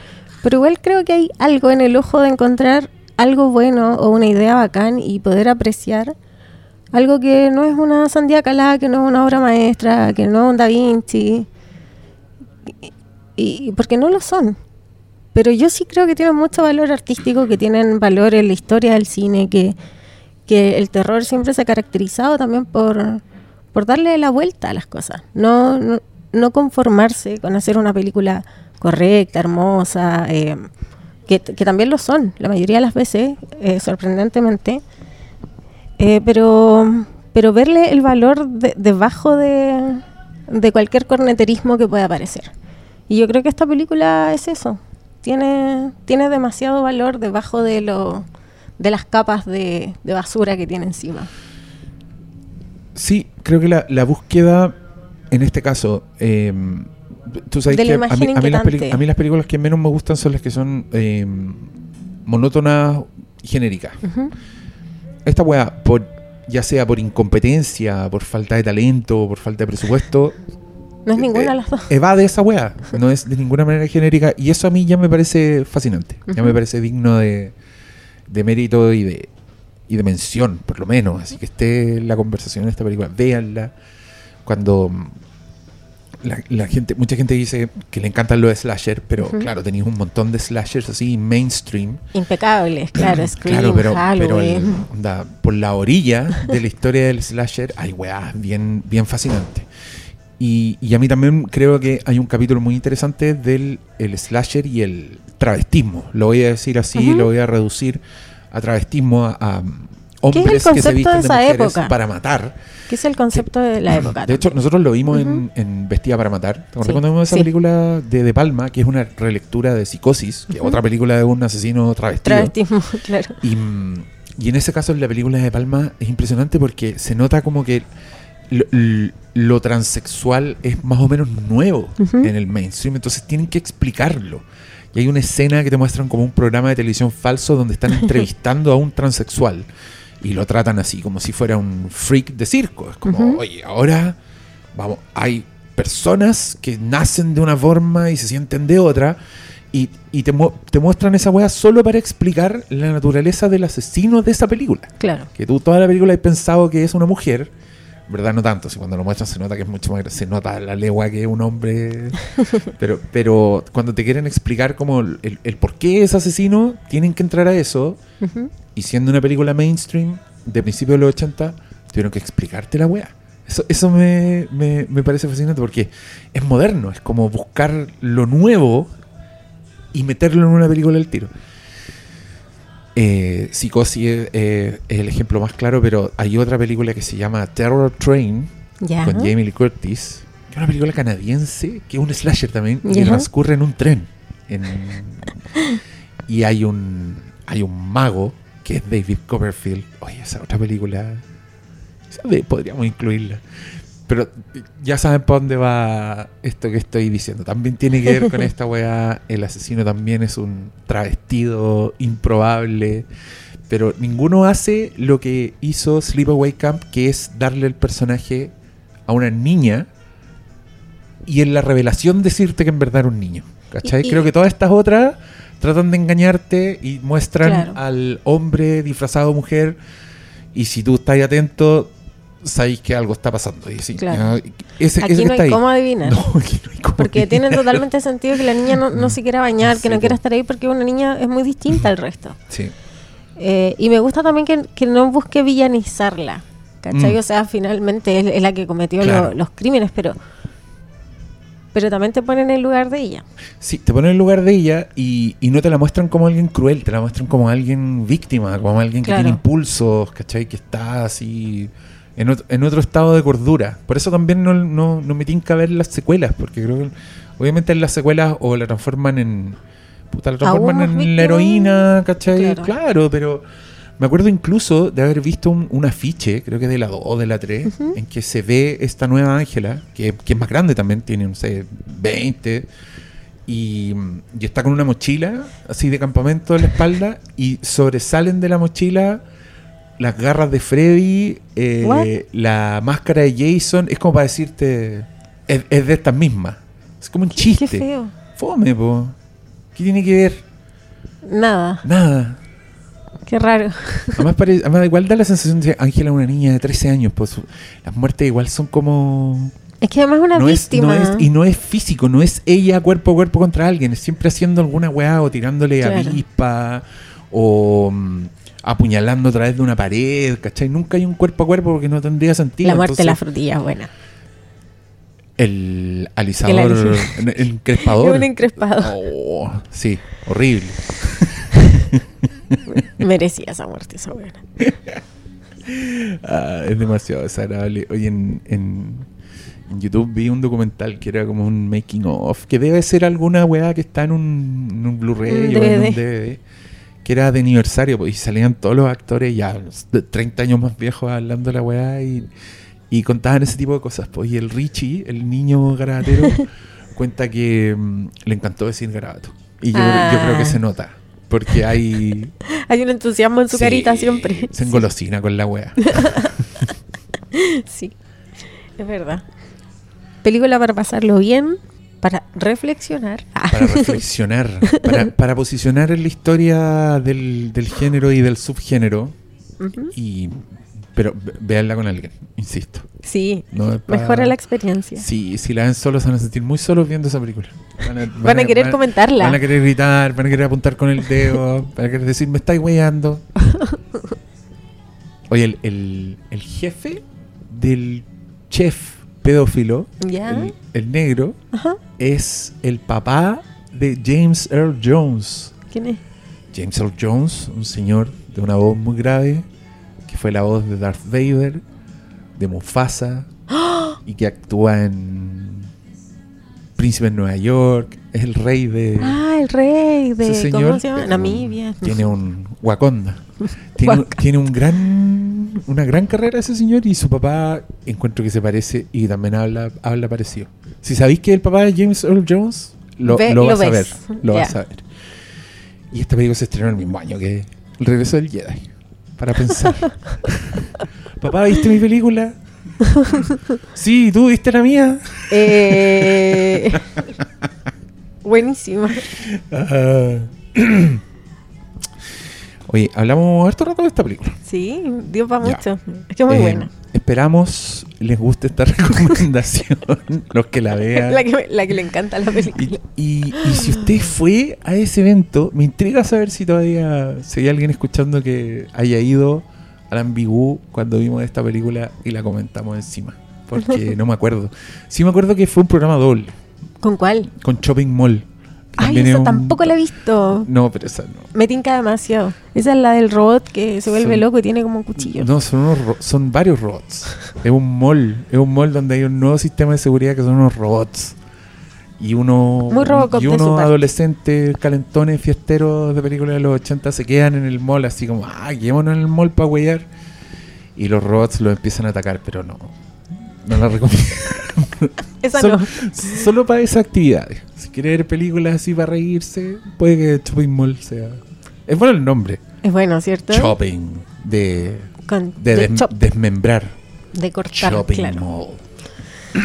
Pero igual creo que hay algo en el ojo de encontrar algo bueno o una idea bacán y poder apreciar algo que no es una sandía calada, que no es una obra maestra, que no es un Da Vinci. Y, porque no lo son. Pero yo sí creo que tienen mucho valor artístico, que tienen valor en la historia del cine, que, que el terror siempre se ha caracterizado también por, por darle la vuelta a las cosas. No, no, no conformarse con hacer una película correcta, hermosa, eh, que, también lo son, la mayoría de las veces, eh, sorprendentemente. Eh, pero, pero verle el valor de- debajo de, de cualquier corneterismo que pueda aparecer. Y yo creo que esta película es eso. Tiene, tiene demasiado valor debajo de lo de las capas de, de basura que tiene encima. Sí, creo que la, búsqueda, en este caso, tú sabes que a mí, a, mí las peli- inquietante. a mí las películas que menos me gustan son las que son eh, monótonas y genéricas. Esta weá, por, ya sea por incompetencia, por falta de talento, por falta de presupuesto, No es ninguna eh, de las dos. evade esa weá. No es de ninguna manera genérica. Y eso a mí ya me parece fascinante. Ya me parece digno de, de mérito y de, y de mención, por lo menos. Así que esté en la conversación de esta película. Véanla. Cuando la, la gente, mucha gente dice que le encantan los slasher, pero claro, tenéis un montón de slashers así mainstream. Impecables, claro, Scream, Claro, pero, pero el- Halloween. onda, por la orilla de la historia del slasher hay weá bien, bien fascinante. Y, y a mí también creo que hay un capítulo muy interesante del el slasher y el travestismo. Lo voy a decir así, lo voy a reducir a travestismo a, a ¿Qué es el hombres que se concepto visten de de, esa mujeres época? para matar. que es el concepto de la época. De hecho, nosotros lo vimos en, en Vestida para Matar. ¿Te acuerdas Sí, cuando vimos esa sí. película de De Palma, que es una relectura de Psicosis, que es otra película de un asesino travestido? Travestismo, claro. Y, y en ese caso, en la película de Palma es impresionante porque se nota como que lo, transexual es más o menos nuevo en el mainstream, entonces tienen que explicarlo. Y hay una escena que te muestran como un programa de televisión falso donde están entrevistando a un transexual y lo tratan así, como si fuera un freak de circo. Es como, oye, ahora vamos, hay personas que nacen de una forma y se sienten de otra. Y, y te, mu- te muestran esa weá solo para explicar la naturaleza del asesino de esa película. Claro. Que tú toda la película has pensado que es una mujer, ¿verdad? No tanto, si cuando lo muestran se nota que es mucho más, se nota la legua que es un hombre. pero, pero cuando te quieren explicar como el, el- el por qué es asesino, tienen que entrar a eso. Ujú. Y siendo una película mainstream de principios de los 80, tuvieron que explicarte la weá. Eso, eso me, me- me parece fascinante porque es moderno, es como buscar lo nuevo y meterlo en una película al tiro. Eh, Psicosis es, eh, es el ejemplo más claro, pero hay otra película que se llama Terror Train con Jamie Lee Curtis, que es una película canadiense, que es un slasher también, y transcurre en un tren. En- y hay un, hay un mago, que es David Copperfield. Oye, esa otra película, podríamos incluirla. Pero ya saben para dónde va esto que estoy diciendo. También tiene que ver con esta weá. El asesino también es un travestido improbable. Pero ninguno hace lo que hizo Sleepaway Camp, que es darle el personaje a una niña y en la revelación decirte que en verdad era un niño. ¿Cachai? Y- y- Creo que todas estas otras tratan de engañarte y muestran Claro. al hombre disfrazado de mujer. Y si tú estás atento, sabéis que algo está pasando. Y sí, Claro. ah, ese, ese Aquí que no hay cómo adivinar. No, aquí no hay cómo Porque tiene totalmente sentido que la niña no, no se quiera bañar, que no quiera estar ahí porque una niña es muy distinta al resto. Sí. Eh, y me gusta también que, que no busque villanizarla. ¿Cachai? Mm. O sea, finalmente es, es la que cometió lo- los crímenes, pero pero también te ponen en el lugar de ella. Sí, te ponen en el lugar de ella y, y no te la muestran como alguien cruel, te la muestran como alguien víctima, como alguien que tiene impulsos, ¿cachai? Que está así en, ot- en otro estado de cordura. Por eso también no, no, no me tinca ver las secuelas, porque creo que obviamente en las secuelas o la transforman en... Puta, la transforman en la heroína, ¿cachai? Claro. Claro. pero me acuerdo incluso de haber visto un, un afiche, creo que de la 2 o de la 3, en que se ve esta nueva Ángela, que, que es más grande también, tiene, no sé, 20, y, y está con una mochila así de campamento en la espalda y sobresalen de la mochila las garras de Freddy, eh, la máscara de Jason, es como para decirte, es, es de estas mismas. Es como un Qué chiste. feo. Fome, po. ¿Qué tiene que ver? Nada. Nada. Qué raro. Además, pare- además, igual da la sensación de que Ángela es una niña de 13 años, pues las muertes igual son como... Es que además es una no es, víctima. no es- y no es físico, no es ella cuerpo a cuerpo contra alguien, es siempre haciendo alguna weá o tirándole Claro. avispa o mm, apuñalando a través de una pared, ¿cachai? Nunca hay un cuerpo a cuerpo porque no tendría sentido. la muerte de la Entonces, frutilla es buena. El alisador, El el, encrespador. Es un encrespado. Oh, sí, horrible. Merecía esa muerte, esa buena. Ah, es demasiado desagradable. Oye, en, en, en YouTube vi un documental que era como un making of, que debe ser alguna weá que está en un, en un Blu-ray o en un DVD. Que era de aniversario, pues, y salían todos los actores ya de 30 años más viejos hablando de la weá y, y contaban ese tipo de cosas. Pues, y el Richie, el niño garabatero, cuenta que mm, le encantó decir garabato. Y yo, yo creo que Ah. se nota. Porque hay. Hay un entusiasmo en su Sí, carita siempre. Se engolosina con la weá. Sí, es verdad. Película para pasarlo bien, para reflexionar. Ah, para reflexionar, para, para posicionar en la historia del, del género y del subgénero. Y, pero véanla con alguien, insisto. Sí, No mejora la experiencia. Sí, si la ven solos se van a sentir muy solos viendo esa película. Van a, Van a querer comentarla. Van a querer gritar, van a querer apuntar con el dedo, van a querer decir, me estáis weyando. Oye, el, el, el jefe del chef pedófilo, el, el negro, Ajá. es el papá de James Earl Jones. ¿Quién es? James Earl Jones, un señor de una voz muy grave, fue la voz de Darth Vader, de Mufasa, y que actúa en Príncipe en Nueva York, es el rey de... Ah, el rey de. ¿Cómo se llama? Namibia. Tiene un Wakanda. Tiene, Wakanda. tiene un gran una gran carrera ese señor y su papá encuentro que se parece y también habla habla parecido. Si sabéis que el papá de James Earl Jones lo, Ve- lo lo vas a ver, lo Ya. vas a ver. Y esta película se estrenó el mismo año que El regreso del Jedi. Para pensar. papá, ¿viste mi película? sí, ¿tú viste la mía? Eh, buenísima. Ah. Oye, hablamos harto rato de esta película. Sí, dio para Ya. mucho. Es que es muy Eh, buena. Esperamos les guste esta recomendación, los que la vean. La que, la que le encanta la película. y- y si usted fue a ese evento, me intriga saber si todavía si hay alguien escuchando que haya ido al Ambigú cuando vimos esta película y la comentamos encima. Porque no me acuerdo. Sí me acuerdo que fue un programa doble ¿Con cuál? con Shopping Mall. Ay, esa un- tampoco la he visto. No, pero esa no. Me tinca demasiado. Esa es la del robot que se vuelve Son- loco y tiene como un cuchillo. No, son, unos ro- son varios robots. es un mall. Es un mall donde hay un nuevo sistema de seguridad que son unos robots. Y uno, Muy y unos adolescentes calentones fiesteros de películas de los 80 se quedan en el mall así como, ah, quedémonos en el mall para huellar. Y los robots los empiezan a atacar, pero no. No la recomiendo. Esa solo, no. solo para esas actividades. Si quiere ver películas así para reírse, puede que Shopping Mall sea. Es bueno el nombre. Es bueno, ¿cierto? Shopping. De, Con, de, de, des- chop, desmembrar. de cortar, Shopping claro. Mall.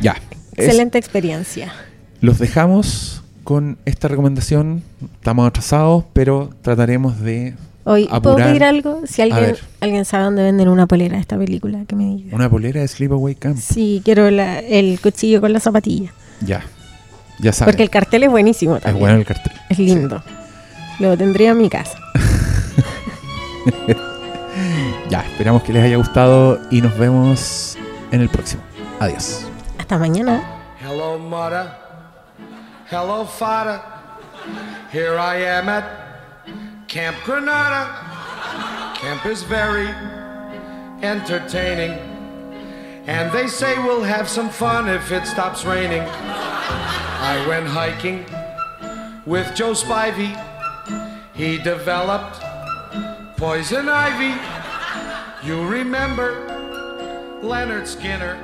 ya. es- Excelente experiencia. los dejamos con esta recomendación. Estamos atrasados, pero trataremos de Hoy, ¿puedo pedir algo? Si alguien, alguien sabe dónde venden una polera de esta película, que me diga. una polera de Sleepaway Camp. Sí, quiero la- el cuchillo con la zapatilla. Ya. Ya saben. Porque el cartel es buenísimo es también. bueno el cartel. Es lindo. Lo tendría en mi casa. Ya, esperamos que les haya gustado y nos vemos en el próximo. Adiós. Hasta mañana. Hello, mother. Hello, father. Here I am at Camp Granada. Camp is very entertaining. And they say we'll have some fun if it stops raining. I went hiking with Joe Spivey. He developed poison ivy. You remember Leonard Skinner?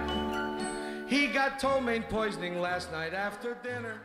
He got ptomaine poisoning last night after dinner.